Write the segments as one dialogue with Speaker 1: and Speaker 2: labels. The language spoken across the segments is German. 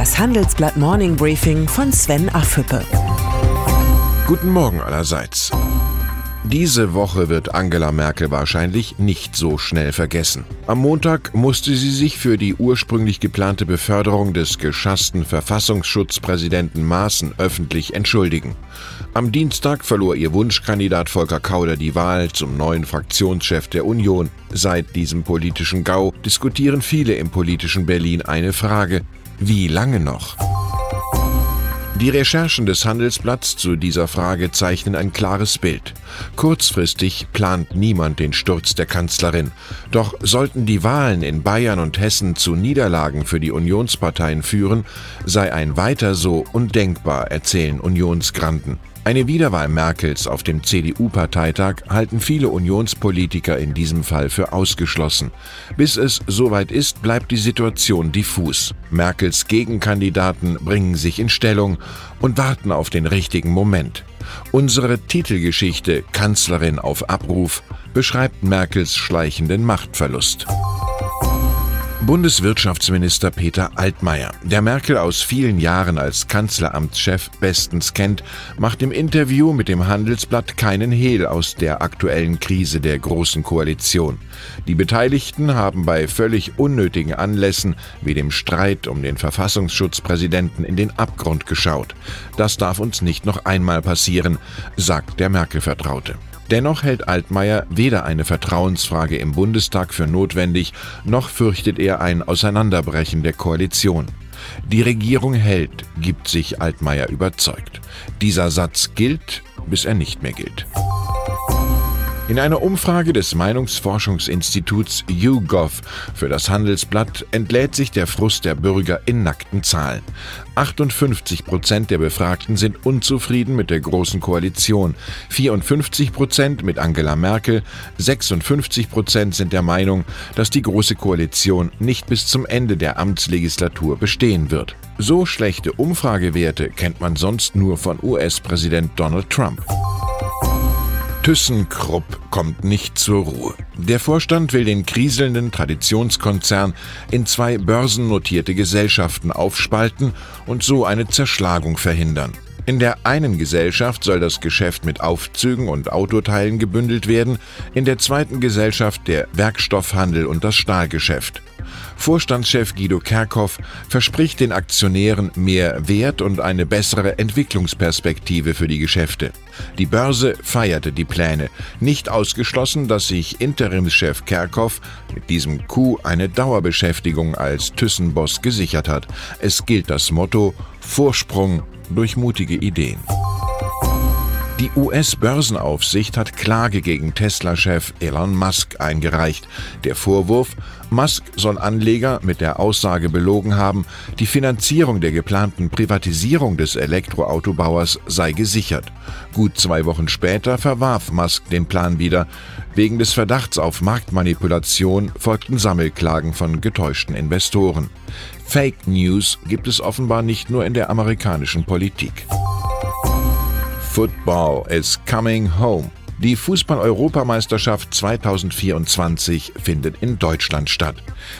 Speaker 1: Das Handelsblatt Morning Briefing von Sven Affüppe.
Speaker 2: Guten Morgen allerseits. Diese Woche wird Angela Merkel wahrscheinlich nicht so schnell vergessen. Am Montag musste sie sich für die ursprünglich geplante Beförderung des geschassten Verfassungsschutzpräsidenten Maaßen öffentlich entschuldigen. Am Dienstag verlor ihr Wunschkandidat Volker Kauder die Wahl zum neuen Fraktionschef der Union. Seit diesem politischen Gau diskutieren viele im politischen Berlin eine Frage. Wie lange noch? Die Recherchen des Handelsblatts zu dieser Frage zeichnen ein klares Bild. Kurzfristig plant niemand den Sturz der Kanzlerin. Doch sollten die Wahlen in Bayern und Hessen zu Niederlagen für die Unionsparteien führen, sei ein weiter so undenkbar, erzählen Unionsgranten. Eine Wiederwahl Merkels auf dem CDU-Parteitag halten viele Unionspolitiker in diesem Fall für ausgeschlossen. Bis es soweit ist, bleibt die Situation diffus. Merkels Gegenkandidaten bringen sich in Stellung und warten auf den richtigen Moment. Unsere Titelgeschichte Kanzlerin auf Abruf beschreibt Merkels schleichenden Machtverlust. Bundeswirtschaftsminister Peter Altmaier, der Merkel aus vielen Jahren als Kanzleramtschef bestens kennt, macht im Interview mit dem Handelsblatt keinen Hehl aus der aktuellen Krise der Großen Koalition. Die Beteiligten haben bei völlig unnötigen Anlässen wie dem Streit um den Verfassungsschutzpräsidenten in den Abgrund geschaut. Das darf uns nicht noch einmal passieren, sagt der Merkel-Vertraute. Dennoch hält Altmaier weder eine Vertrauensfrage im Bundestag für notwendig, noch fürchtet er ein Auseinanderbrechen der Koalition. Die Regierung hält, gibt sich Altmaier überzeugt. Dieser Satz gilt, bis er nicht mehr gilt. In einer Umfrage des Meinungsforschungsinstituts YouGov für das Handelsblatt entlädt sich der Frust der Bürger in nackten Zahlen. 58 Prozent der Befragten sind unzufrieden mit der Großen Koalition, 54 Prozent mit Angela Merkel, 56 Prozent sind der Meinung, dass die Große Koalition nicht bis zum Ende der Amtslegislatur bestehen wird. So schlechte Umfragewerte kennt man sonst nur von US-Präsident Donald Trump. ThyssenKrupp kommt nicht zur Ruhe. Der Vorstand will den kriselnden Traditionskonzern in zwei börsennotierte Gesellschaften aufspalten und so eine Zerschlagung verhindern. In der einen Gesellschaft soll das Geschäft mit Aufzügen und Autoteilen gebündelt werden, in der zweiten Gesellschaft der Werkstoffhandel und das Stahlgeschäft. Vorstandschef Guido Kerkhoff verspricht den Aktionären mehr Wert und eine bessere Entwicklungsperspektive für die Geschäfte. Die Börse feierte die Pläne. Nicht ausgeschlossen, dass sich Interimschef Kerkhoff mit diesem Coup eine Dauerbeschäftigung als Thyssen-Boss gesichert hat. Es gilt das Motto Vorsprung durch mutige Ideen. Die US-Börsenaufsicht hat Klage gegen Tesla-Chef Elon Musk eingereicht. Der Vorwurf, Musk soll Anleger mit der Aussage belogen haben, die Finanzierung der geplanten Privatisierung des Elektroautobauers sei gesichert. Gut zwei Wochen später verwarf Musk den Plan wieder. Wegen des Verdachts auf Marktmanipulation folgten Sammelklagen von getäuschten Investoren. Fake News gibt es offenbar nicht nur in der amerikanischen Politik. Football is coming home. Die Fußball-Europameisterschaft 2024 findet in Deutschland statt.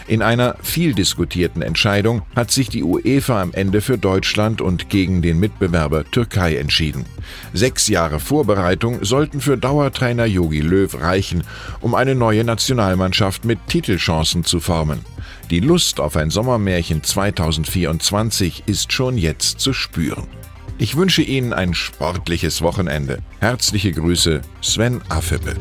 Speaker 2: In einer viel diskutierten Entscheidung hat sich die UEFA am Ende für Deutschland und gegen den Mitbewerber Türkei entschieden. Sechs Jahre Vorbereitung sollten für Dauertrainer Jogi Löw reichen, um eine neue Nationalmannschaft mit Titelchancen zu formen. Die Lust auf ein Sommermärchen 2024 ist schon jetzt zu spüren. Ich wünsche Ihnen ein sportliches Wochenende. Herzliche Grüße, Sven Affippe.